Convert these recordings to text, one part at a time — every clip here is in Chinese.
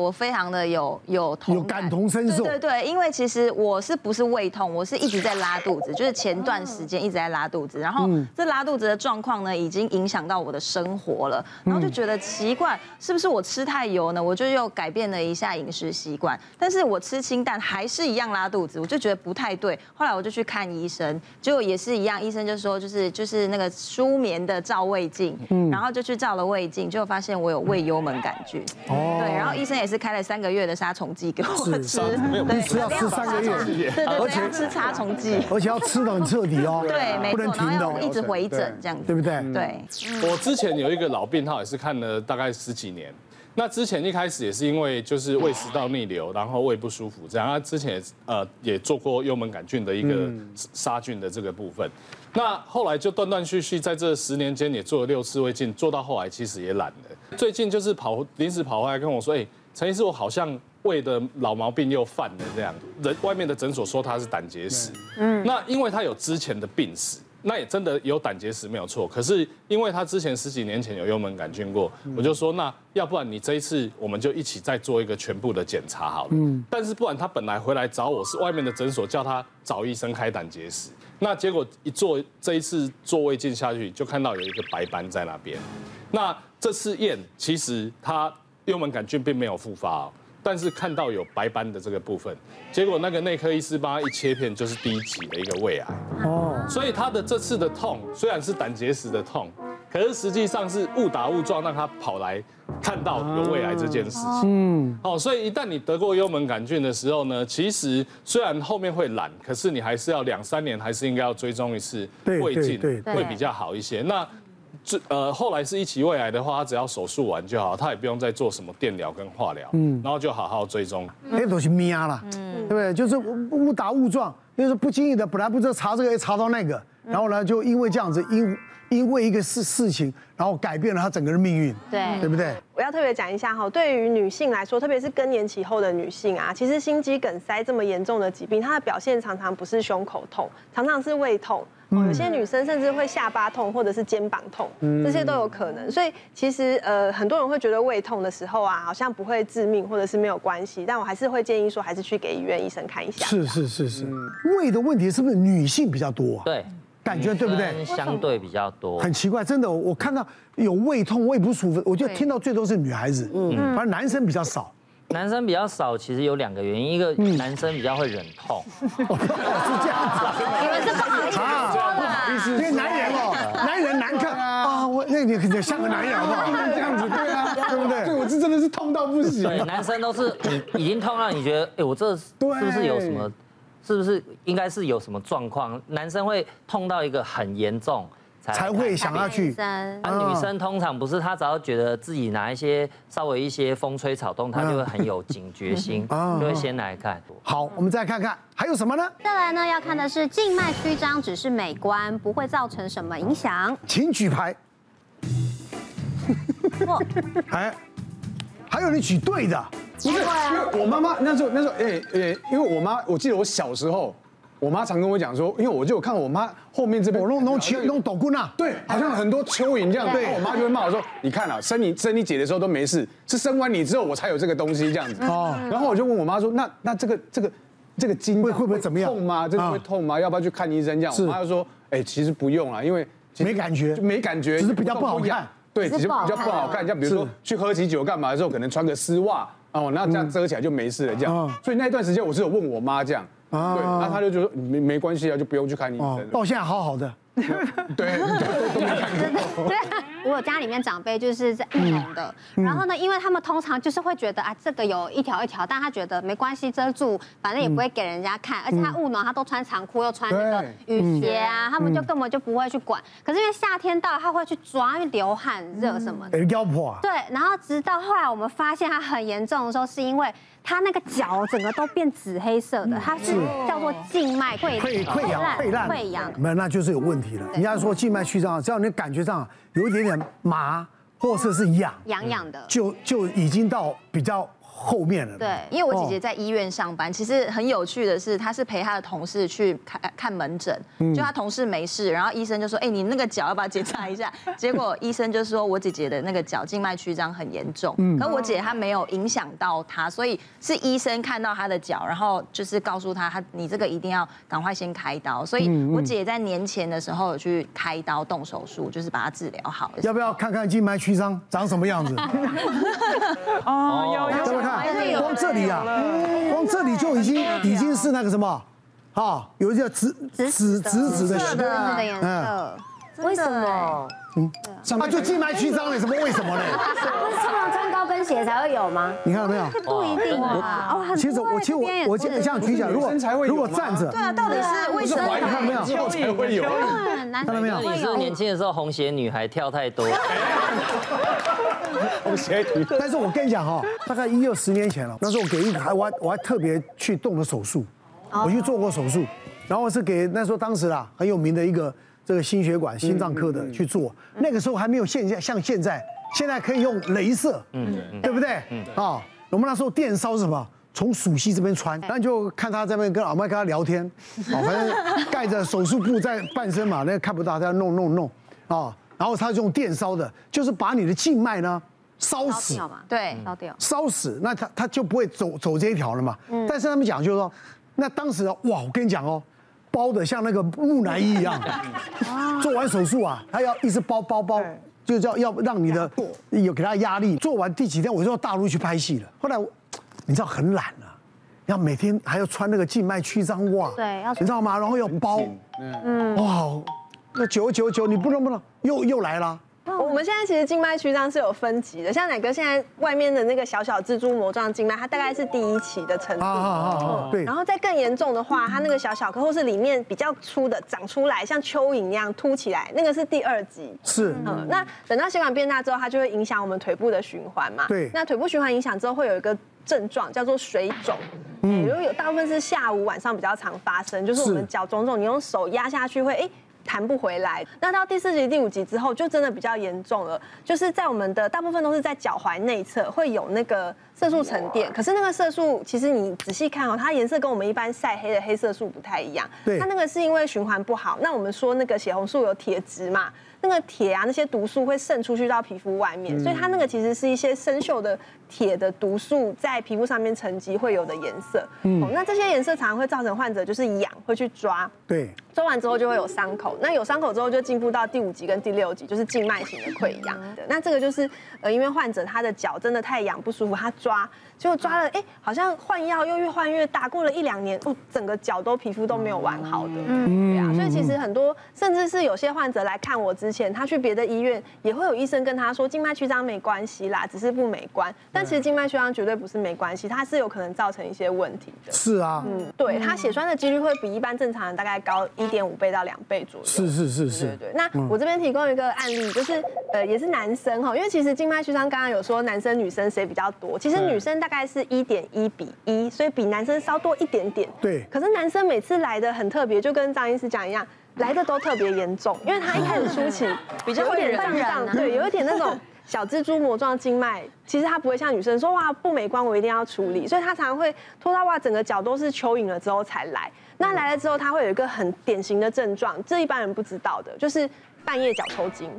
我非常的有有同有感同身受，对对对，因为其实我是不是胃痛，我是一直在拉肚子，就是前段时间一直在拉肚子，然后这拉肚子的状况呢，已经影响到我的生活了，然后就觉得奇怪，是不是我吃太油呢？我就又改变了一下饮食习惯，但是我吃清淡还是一样拉肚子，我就觉得不太对，后来我就去看医生，结果也是一样，医生就说就是就是那个舒眠的照胃镜，然后就去照了胃镜，结果发现我有胃幽门杆菌，哦，对，然后医生也是开了三个月的杀虫剂给我吃，对，吃要吃三个月，对对，而且吃杀虫剂，而且要吃的很彻底哦，对，没错，然后要一直回诊这样子，对不对？对。我之前有一个老病号，也是看了大概十几年。那之前一开始也是因为就是胃食道逆流，然后胃不舒服这样。他之前也呃也做过幽门杆菌的一个杀菌的这个部分。那后来就断断续续在这十年间也做了六次胃镜，做到后来其实也懒了。最近就是跑临时跑回来跟我说，哎。陈医师，我好像胃的老毛病又犯了这样。人外面的诊所说他是胆结石，嗯，那因为他有之前的病史，那也真的有胆结石没有错。可是因为他之前十几年前有幽门杆菌过，我就说那要不然你这一次我们就一起再做一个全部的检查好了。嗯，但是不然他本来回来找我是外面的诊所叫他找医生开胆结石，那结果一做这一次做胃镜下去就看到有一个白斑在那边。那这次验其实他。幽门杆菌并没有复发哦，但是看到有白斑的这个部分，结果那个内科医师帮他一切片，就是第一期的一个胃癌。哦，所以他的这次的痛虽然是胆结石的痛，可是实际上是误打误撞让他跑来看到有胃癌这件事情。嗯，哦，所以一旦你得过幽门杆菌的时候呢，其实虽然后面会懒，可是你还是要两三年还是应该要追踪一次胃镜，会比较好一些。那这呃，后来是一期胃癌的话，他只要手术完就好，他也不用再做什么电疗跟化疗，嗯，然后就好好追踪。那都是命了，嗯，对不对？就是误打误撞，就是不经意的，本来不知道查这个，查到那个，然后呢，就因为这样子，因因为一个事事情，然后改变了他整个人命运，对，对不对？我要特别讲一下哈，对于女性来说，特别是更年期后的女性啊，其实心肌梗塞这么严重的疾病，它的表现常常不是胸口痛，常常是胃痛。哦，有些女生甚至会下巴痛，或者是肩膀痛，这些都有可能。所以其实呃，很多人会觉得胃痛的时候啊，好像不会致命，或者是没有关系。但我还是会建议说，还是去给医院医生看一下。是是是是，胃的问题是不是女性比较多啊？对，感觉对不对？相对比较多。很奇怪，真的，我看到有胃痛、胃不舒服，我就听到最多是女孩子，嗯，反正男生比较少。男生比较少，其实有两个原因，一个男生比较会忍痛，是这样子。你们是因为男人哦，男人难看啊，我那你你像个男人好不好？这样子对啊，对不对？对，我这真的是痛到不行。对，男生都是已已经痛到你觉得，哎，我这是不是有什么？是不是应该是有什么状况？男生会痛到一个很严重。才会想要去。啊，女生通常不是，她只要觉得自己拿一些稍微一些风吹草动，她就会很有警觉心，就会先来看。好，我们再看看还有什么呢？再来呢，要看的是静脉曲张，只是美观，不会造成什么影响。请举牌。哎，还有你举对的，不是？因为我妈妈那时候那时候，哎哎，因为我妈，我记得我小时候。我妈常跟我讲说，因为我就有看我妈后面这边，我弄弄蚯弄抖棍啊，对，好像很多蚯蚓这样，对，我妈就会骂我说，你看啊，生你生你姐的时候都没事，是生完你之后我才有这个东西这样子。哦，然后我就问我妈说，那那这个这个这个筋会会不会怎么样？痛吗？真的会痛吗？要不要去看医生？这样，我妈就说，哎，其实不用啊，因为没感觉，就没感觉，只是比较不好看，对，只是比较不好看。像比如说去喝喜酒干嘛的时候，可能穿个丝袜哦，那这样遮起来就没事了这样。所以那段时间我是有问我妈这样。啊，对，那他就觉得没没关系啊，就不用去看医生。到现在好好的，对，对，都没看过。对，我有家里面长辈就是在务农的，然后呢，因为他们通常就是会觉得啊，这个有一条一条，但他觉得没关系，遮住，反正也不会给人家看。而且他务农，他都穿长裤又穿那个雨鞋啊，他们就根本就不会去管。可是因为夏天到了，他会去抓，因为流汗热什么的。腰破啊。对，然后直到后来我们发现他很严重的时候，是因为。他那个脚整个都变紫黑色的，他是叫做静脉溃溃溃疡溃烂溃疡，没有，那就是有问题了。人家说静脉曲张，只要你感觉上有一点点麻，或者是痒，痒痒的，就就已经到比较后面了。对，因为我姐姐在医院上班，其实很有趣的是，她是陪她的同事去看看门诊，就她同事没事，然后医生就说：“哎，你那个脚要不要检查一下？” 结果医生就说：“我姐姐的那个脚静脉曲张很严重。”可我姐她没有影响到她，所以是医生看到她的脚，然后就是告诉她：“她你这个一定要赶快先开刀。”所以我姐在年前的时候有去开刀动手术，就是把它治疗好。要不要看看静脉曲张长什么样子？哦，有这里啊，光这里就已经已经是那个什么，啊，有一个紫紫紫紫的血的颜色。为什么？嗯，啊，就静脉曲张了，什么为什么呢？不是通常穿高跟鞋才会有吗？你看到没有？不一定啊。哦，其实我其实我我这样举起来，如果如果站着，对啊，到底是为什么？你看到没有？才会有。看到没有？你是年轻的时候红鞋女孩跳太多。红鞋女。但是我跟你讲哈，大概一二十年前了，那时候我给一个还我还我还特别去动了手术，我去做过手术，然后是给那时候当时啊很有名的一个这个心血管心脏科的去做，那个时候还没有现在像现在，现在可以用镭射，嗯，对不对？嗯，啊，我们那时候电烧是什么？从鼠蹊这边穿，然后就看他在那边跟阿麦跟他聊天，哦，反正盖着手术布在半身嘛，那个看不到，他要弄弄弄，啊。然后他就用电烧的，就是把你的静脉呢烧死，对，烧掉，烧死，那他他就不会走走这一条了嘛。嗯。但是他们讲就是说，那当时哇，我跟你讲哦，包的像那个木乃伊一样。做完手术啊，他要一直包包包，就叫要让你的有给他压力。做完第几天，我就到大陆去拍戏了。后来，你知道很懒啊，要每天还要穿那个静脉曲张袜，对，要你知道吗？然后要包，嗯，哇。那九九九，你不能不能又又来了。我们现在其实静脉曲张是有分级的，像奶哥现在外面的那个小小蜘蛛膜状静脉，它大概是第一期的程度。啊啊啊！对。然后再更严重的话，它那个小小颗或是里面比较粗的长出来，像蚯蚓一样凸起来，那个是第二级。是。嗯。那等到血管变大之后，它就会影响我们腿部的循环嘛。对。那腿部循环影响之后，会有一个症状叫做水肿。嗯。如果有大部分是下午晚上比较常发生，就是我们脚肿肿，你用手压下去会哎。弹不回来，那到第四集、第五集之后，就真的比较严重了。就是在我们的大部分都是在脚踝内侧会有那个色素沉淀，可是那个色素其实你仔细看哦，它颜色跟我们一般晒黑的黑色素不太一样。对，它那个是因为循环不好。那我们说那个血红素有铁质嘛，那个铁啊那些毒素会渗出去到皮肤外面，所以它那个其实是一些生锈的铁的毒素在皮肤上面沉积会有的颜色。嗯，那这些颜色常常会造成患者就是痒，会去抓。对。抓完之后就会有伤口，那有伤口之后就进步到第五级跟第六级，就是静脉型的溃疡的。那这个就是呃，因为患者他的脚真的太痒不舒服，他抓结果抓了，哎，好像换药又越换越大，过了一两年，哦，整个脚都皮肤都没有完好的。嗯，对啊。所以其实很多甚至是有些患者来看我之前，他去别的医院也会有医生跟他说静脉曲张没关系啦，只是不美观。但其实静脉曲张绝对不是没关系，它是有可能造成一些问题的。是啊。嗯，对，他血栓的几率会比一般正常人大概高一。一点五倍到两倍左右。是是是是。对对对。那我这边提供一个案例，就是呃也是男生哈，因为其实静脉曲张刚刚有说男生女生谁比较多，其实女生大概是一点一比一，所以比男生稍多一点点。对。可是男生每次来的很特别，就跟张医师讲一样，来的都特别严重，因为他一开始初期比较有点胀胀，对，有一点那种小蜘蛛膜状静脉，其实他不会像女生说哇不美观，我一定要处理，所以他常常会拖到哇整个脚都是蚯蚓了之后才来。那来了之后，他会有一个很典型的症状，这一般人不知道的，就是半夜脚抽筋。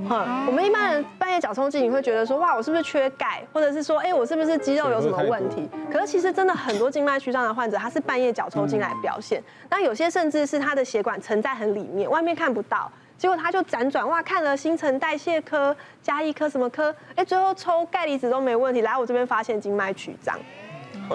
嗯，我们一般人半夜脚抽筋，你会觉得说，哇，我是不是缺钙，或者是说，哎，我是不是肌肉有什么问题？可是其实真的很多静脉曲张的患者，他是半夜脚抽筋来表现。那有些甚至是他的血管沉在很里面，外面看不到，结果他就辗转哇，看了新陈代谢科、加一科什么科，哎，最后抽钙离子都没问题，来我这边发现静脉曲张。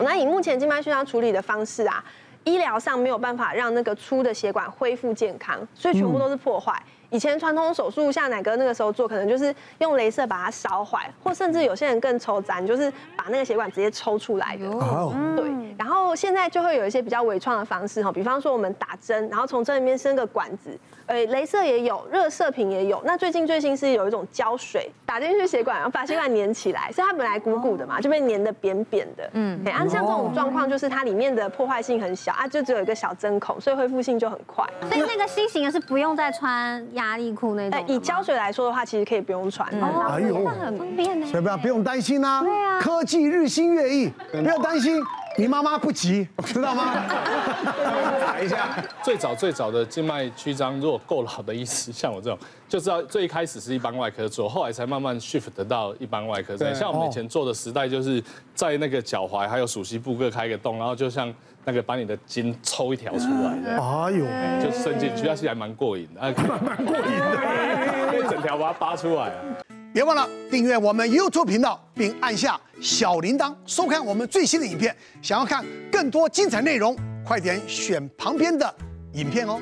那以目前静脉曲张处理的方式啊。医疗上没有办法让那个粗的血管恢复健康，所以全部都是破坏。以前传统手术像奶哥那个时候做，可能就是用镭射把它烧坏，或甚至有些人更抽咱，就是把那个血管直接抽出来的。哦，对。然后现在就会有一些比较微创的方式哈，比方说我们打针，然后从针里面伸个管子，呃，镭射也有，热射频也有。那最近最新是有一种胶水打进去血管，然后把血管粘起来，所以它本来鼓鼓的嘛，就被粘的扁扁的。嗯，哎，像这种状况就是它里面的破坏性很小啊，就只有一个小针孔，所以恢复性就很快。所以那个新型的是不用再穿压。压力裤那种。以胶水来说的话，其实可以不用穿。哎呦，很方便呢。所以不要不用担心呐。对啊。科技日新月异，不要担心。你妈妈不急，知道吗？打一下。最早最早的静脉曲张，如果够老的医师，像我这种，就知道最一开始是一般外科做，后来才慢慢 shift 得到一般外科。对。像我们以前做的时代，就是在那个脚踝还有鼠膝部各开一个洞，然后就像那个把你的筋抽一条出来的。哎呦，就伸进去，那是还蛮过瘾的。蛮蛮过瘾的，一整条把它扒出来。别忘了订阅我们 YouTube 频道，并按下小铃铛，收看我们最新的影片。想要看更多精彩内容，快点选旁边的影片哦。